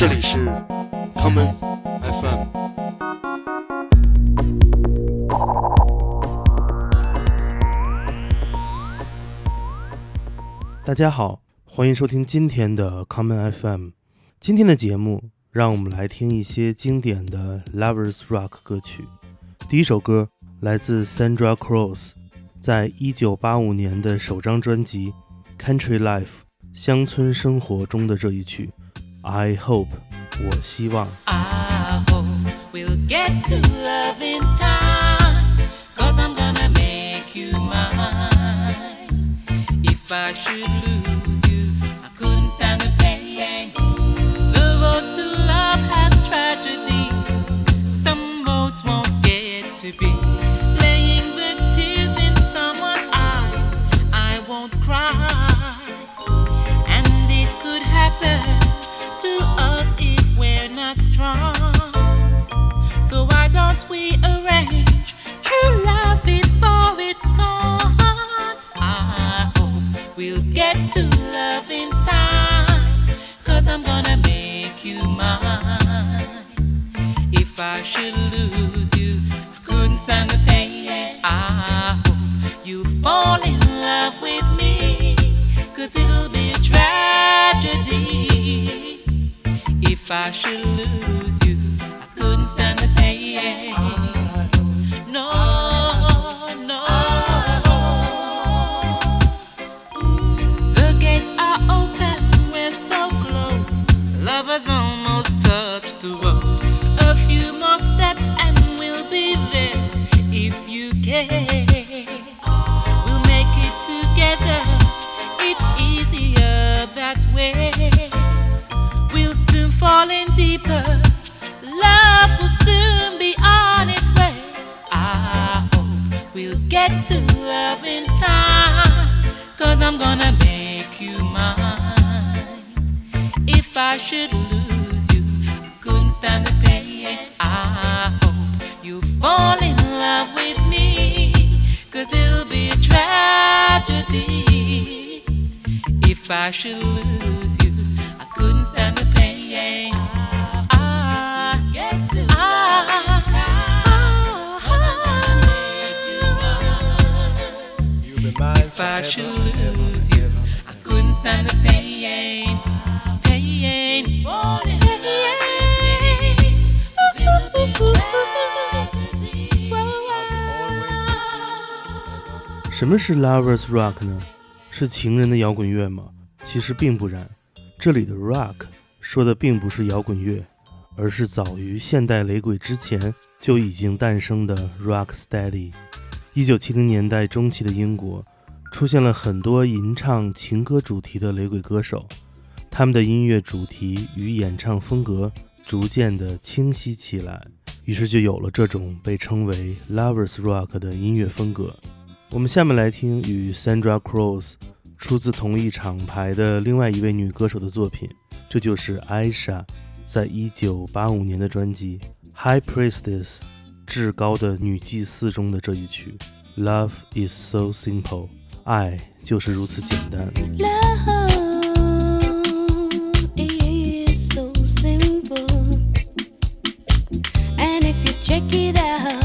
这里是 common FM。大家好，欢迎收听今天的 common FM。今天的节目，让我们来听一些经典的 lovers rock 歌曲。第一首歌来自 Sandra Cross，在一九八五年的首张专辑《Country Life》乡村生活中的这一曲。I hope，我希望。 I hope we'll get to love in time. Cause I'm gonna make you mine. If I should lose you, I couldn't stand the pain. The road to love has tragedy. Some roads won't get to be. I'm gonna make you mine. If I should lose you, I couldn't stand the pain. I hope you fall in love with me. Cause it'll be a tragedy. If I should lose you, I couldn't stand the pain. No. Lovers almost touch the road. A few more steps and we'll be there if you care. We'll make it together, it's easier that way. We'll soon fall in deeper. Love will soon be on its way. I hope we'll get to love in time. Cause I'm gonna make should lose you, I couldn't stand the pain. I hope you fall in love with me. Cause it'll be a tragedy. If I should lose you, I couldn't stand the pain. I get to If I should lose you, I couldn't stand the pain. 什么是 lovers rock 呢？是情人的摇滚乐吗？其实并不然。这里的 rock 说的并不是摇滚乐，而是早于现代雷鬼之前就已经诞生的 rock steady。一九七零年代中期的英国，出现了很多吟唱情歌主题的雷鬼歌手，他们的音乐主题与演唱风格逐渐的清晰起来，于是就有了这种被称为 lovers rock 的音乐风格。我们下面来听与 Sandra Cross 出自同一厂牌的另外一位女歌手的作品，这就是 Aisha 在一九八五年的专辑《High Priestess》至高的女祭司中的这一曲《Love is so simple》，爱就是如此简单。Check it out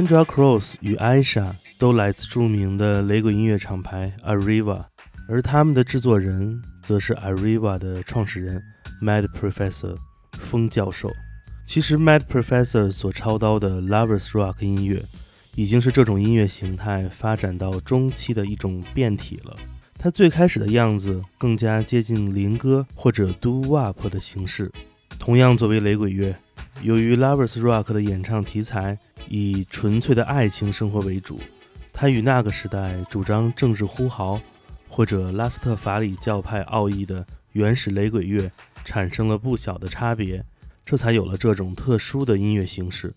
Sandra Cross 与 Aisha 都来自著名的雷鬼音乐厂牌 Arriva，而他们的制作人则是 Arriva 的创始人 Mad Professor 风教授。其实 Mad Professor 所操刀的 Lovers Rock 音乐，已经是这种音乐形态发展到中期的一种变体了。它最开始的样子更加接近灵歌或者 Do Wop 的形式。同样作为雷鬼乐，由于 Lovers Rock 的演唱题材。以纯粹的爱情生活为主，他与那个时代主张政治呼号或者拉斯特法里教派奥义的原始雷鬼乐产生了不小的差别，这才有了这种特殊的音乐形式。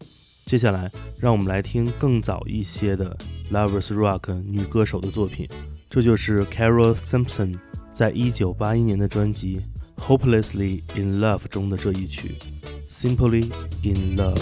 接下来，让我们来听更早一些的 Lovers Rock 女歌手的作品，这就是 Carol Simpson 在一九八一年的专辑《Hopelessly in Love》中的这一曲《Simply in Love》。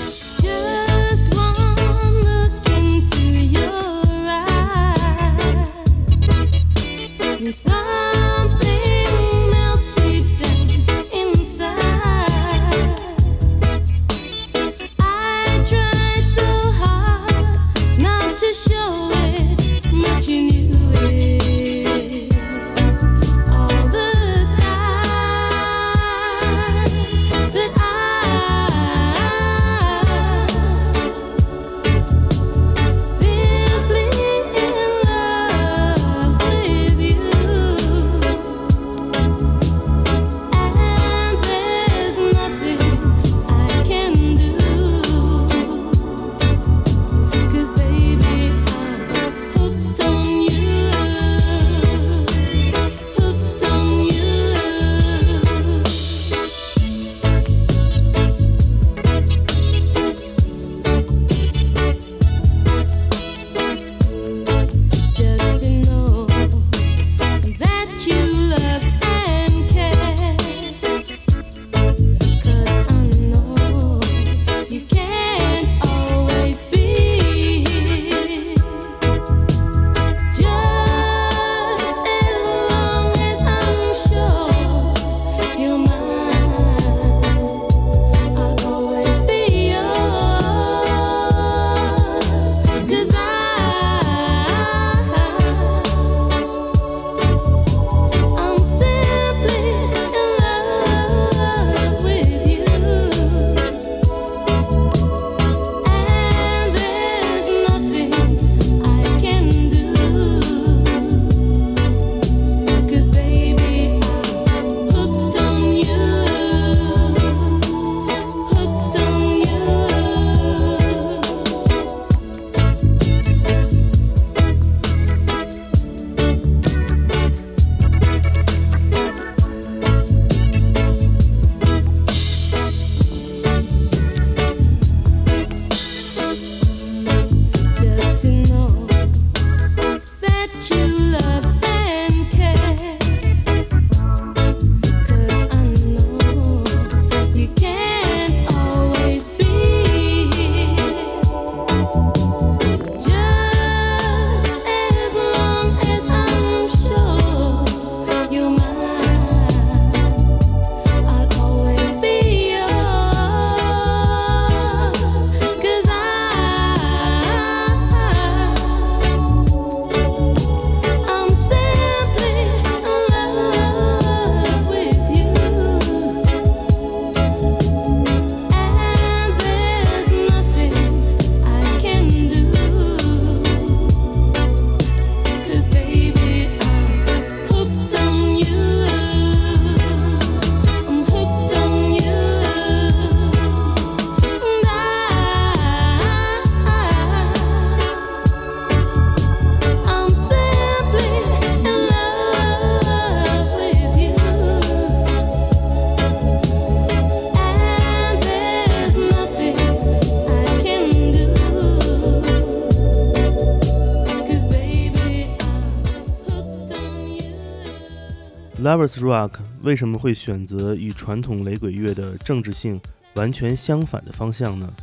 Lovers Rock 为什么会选择与传统雷鬼乐的政治性完全相反的方向呢？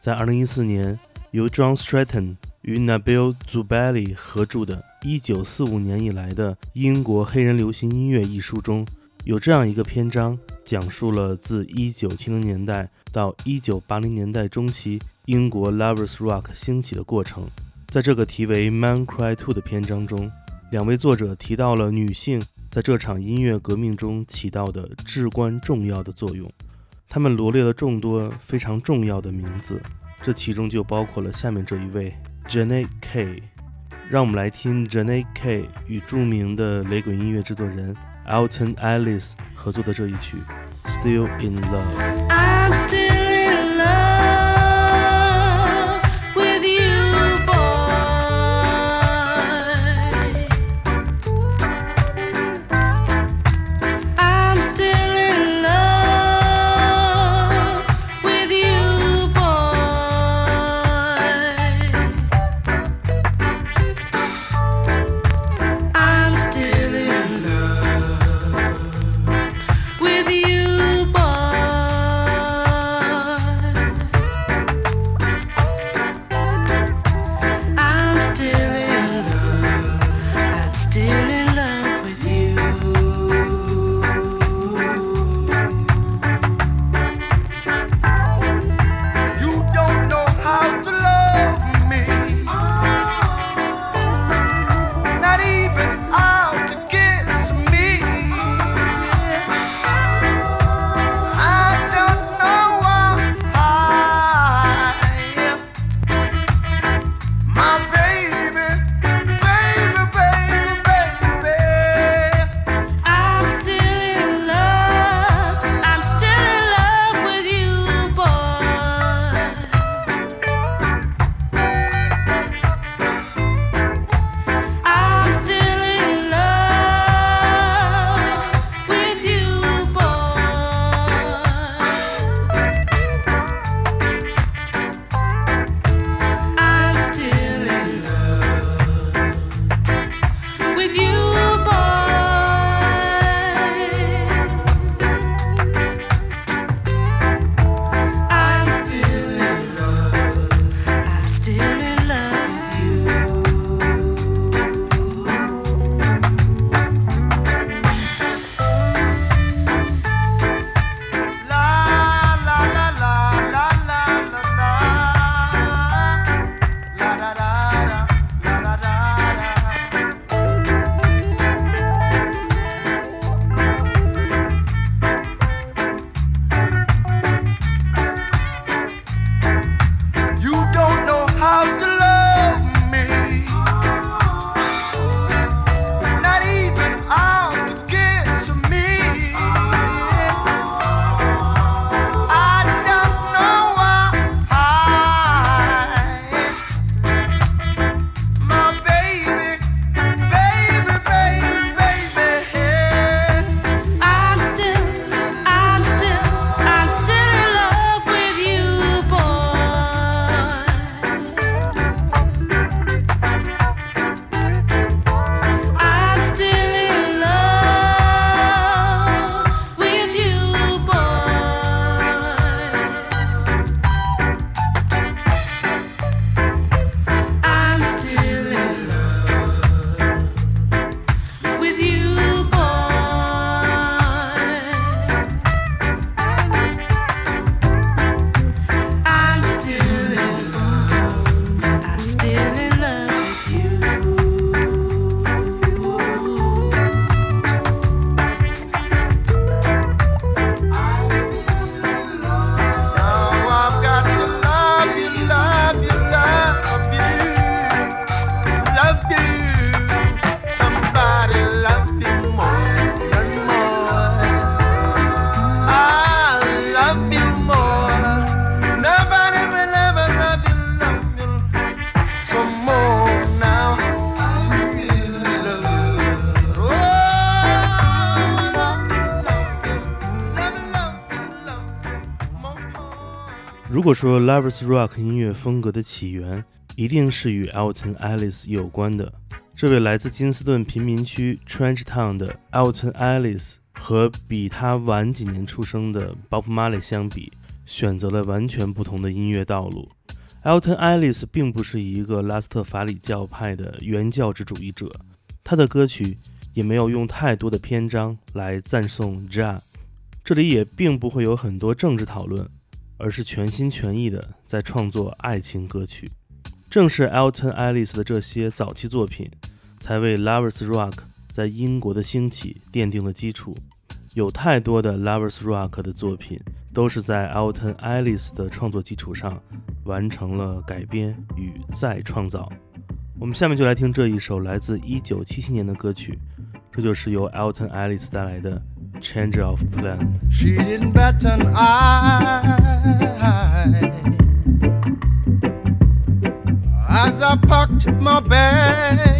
在2014年，由 John Stratton 与 Nabil Zubali 合著的《1945年以来的英国黑人流行音乐》一书中，有这样一个篇章，讲述了自1970年代到1980年代中期英国 Lovers Rock 兴起的过程。在这个题为《Man Cry Two》的篇章中，两位作者提到了女性在这场音乐革命中起到的至关重要的作用。他们罗列了众多非常重要的名字，这其中就包括了下面这一位 Janet K。让我们来听 Janet K 与著名的雷鬼音乐制作人 Alton Ellis 合作的这一曲《Still in Love》。果说 Lovers Rock 音乐风格的起源一定是与 Elton Ellis 有关的，这位来自金斯顿贫民区 Trench Town 的 Elton Ellis 和比他晚几年出生的 Bob Marley 相比，选择了完全不同的音乐道路。Alton Ellis 并不是一个拉斯特法里教派的原教旨主义者，他的歌曲也没有用太多的篇章来赞颂 Jah。这里也并不会有很多政治讨论，而是全心全意的在创作爱情歌曲。正是 Alton Ellis 的这些早期作品，才为 Lovers Rock 在英国的兴起奠定了基础。有太多的 Lovers Rock 的作品都是在 Alton Ellis 的创作基础上完成了改编与再创造。我们下面就来听这一首来自1977年的歌曲，这就是由 Alton Ellis 带来的《Change of Plan》。I packed my bags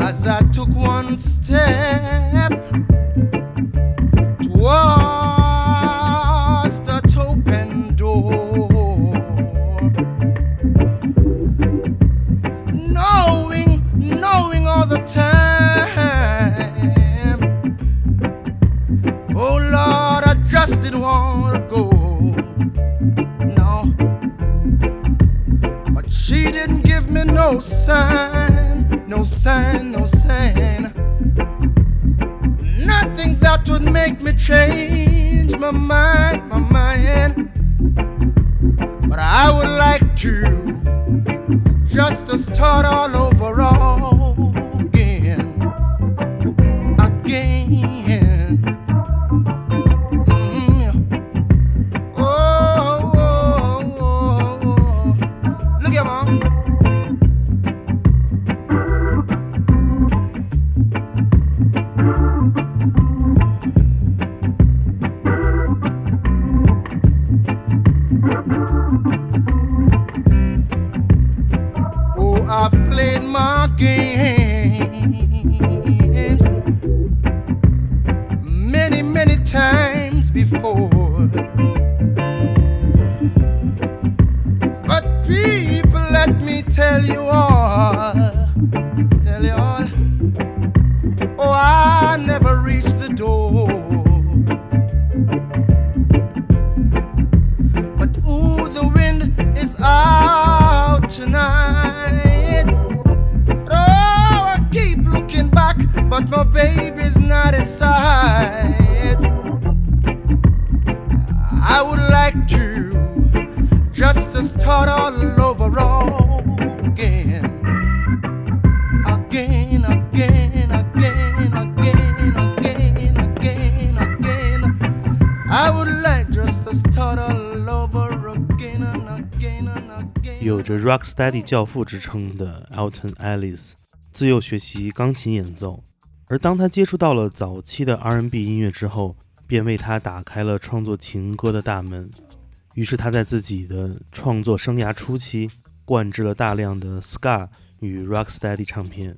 as I took one step but my baby's not in sight. I would like to just to start all over all again. Again, again, again, again, again, again, again. I would like just to start all over again and again and again. 有着 Rocksteady 教父之称的 Alton Ellis，自幼学习钢琴演奏， 而当他接触到了早期的 R&B 音乐之后，便为他打开了创作情歌的大门。于是他在自己的创作生涯初期，灌制了大量的 ska 与 Rocksteady 唱片。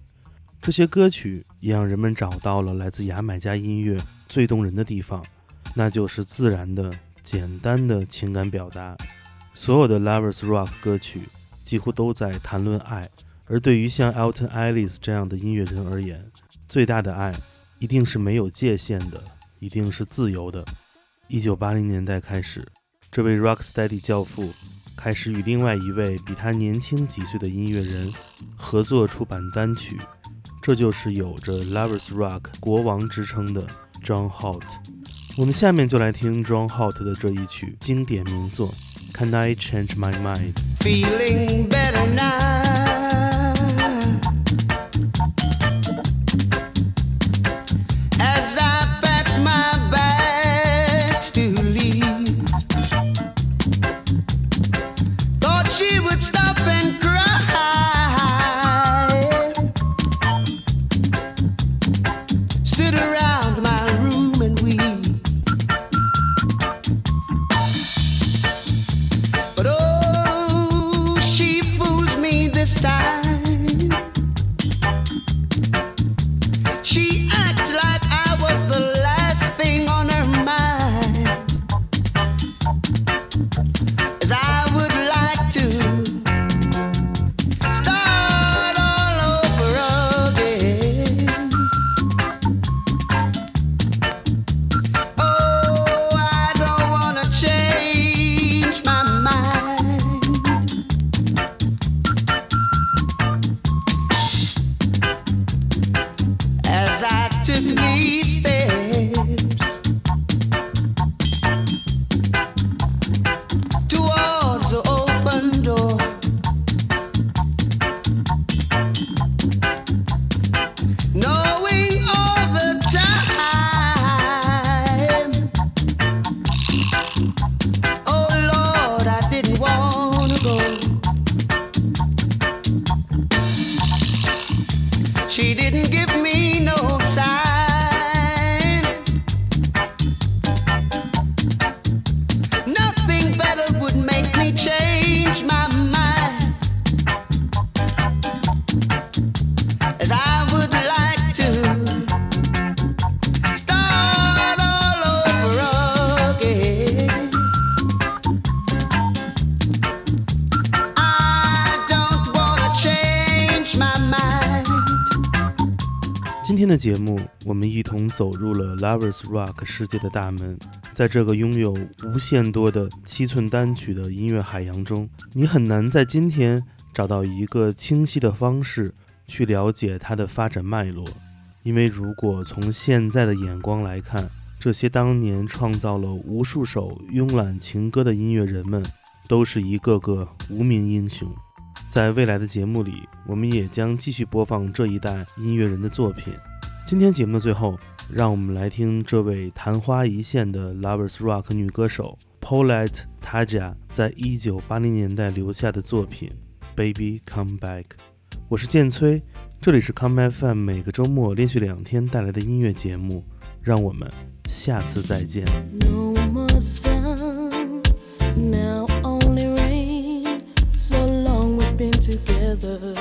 这些歌曲也让人们找到了来自牙买加音乐最动人的地方，那就是自然的、简单的情感表达。所有的 Lovers Rock 歌曲几乎都在谈论爱，而对于像 Alton Ellis 这样的音乐人而言，最大的爱一定是没有界限的，一定是自由的。一九八零年代开始，这位 Rocksteady 教父开始与另外一位比他年轻几岁的音乐人合作出版单曲，这就是有着 Lovers Rock 国王之称的 John Holt。我们下面就来听 John Holt 的这一曲经典名作《Can I Change My Mind》。feeling better now. 走入了 Lovers Rock 世界的大门。在这个拥有无限多的七寸单曲的音乐海洋中，你很难在今天找到一个清晰的方式去了解它的发展脉络。因为如果从现在的眼光来看，这些当年创造了无数首慵懒情歌的音乐人们，都是一个个无名英雄。在未来的节目里，我们也将继续播放这一代音乐人的作品。今天节目的最后，让我们来听这位昙花一现的 Lovers Rock 女歌手 Paulette Taja 在一九八零年代留下的作品《Baby Come Back》。我是建崔，这里是 Come FM 每个周末连续两天带来的音乐节目，让我们下次再见。No more sun, now only rain. So long we've been together,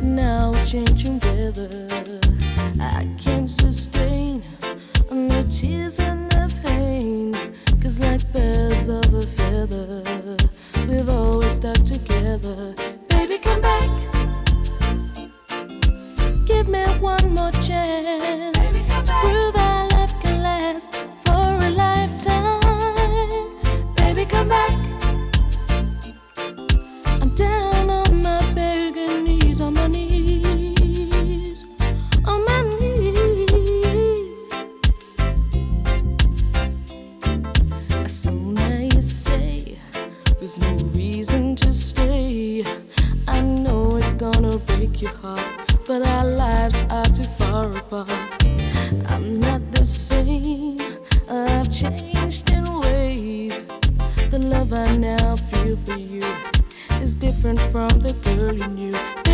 now changing weather. I can't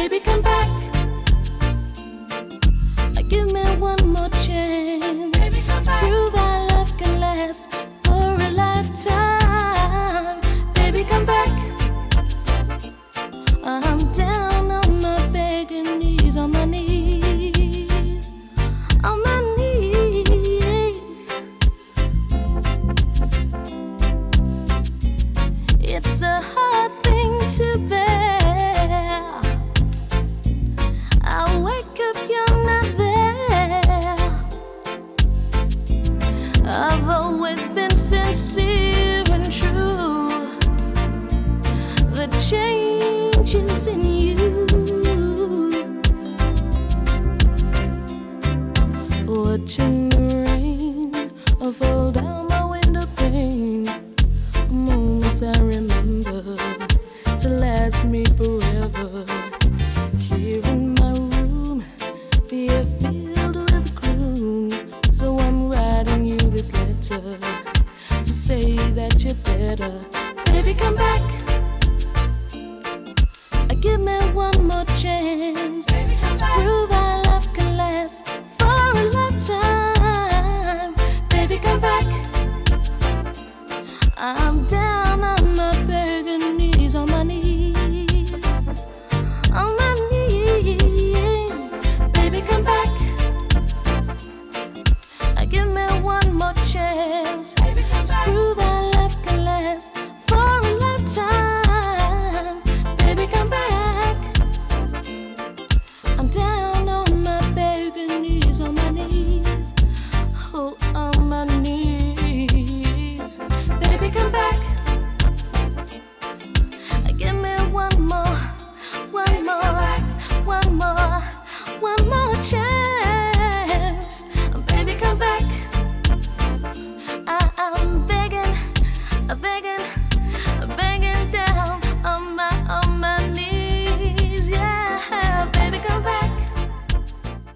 Baby, come back.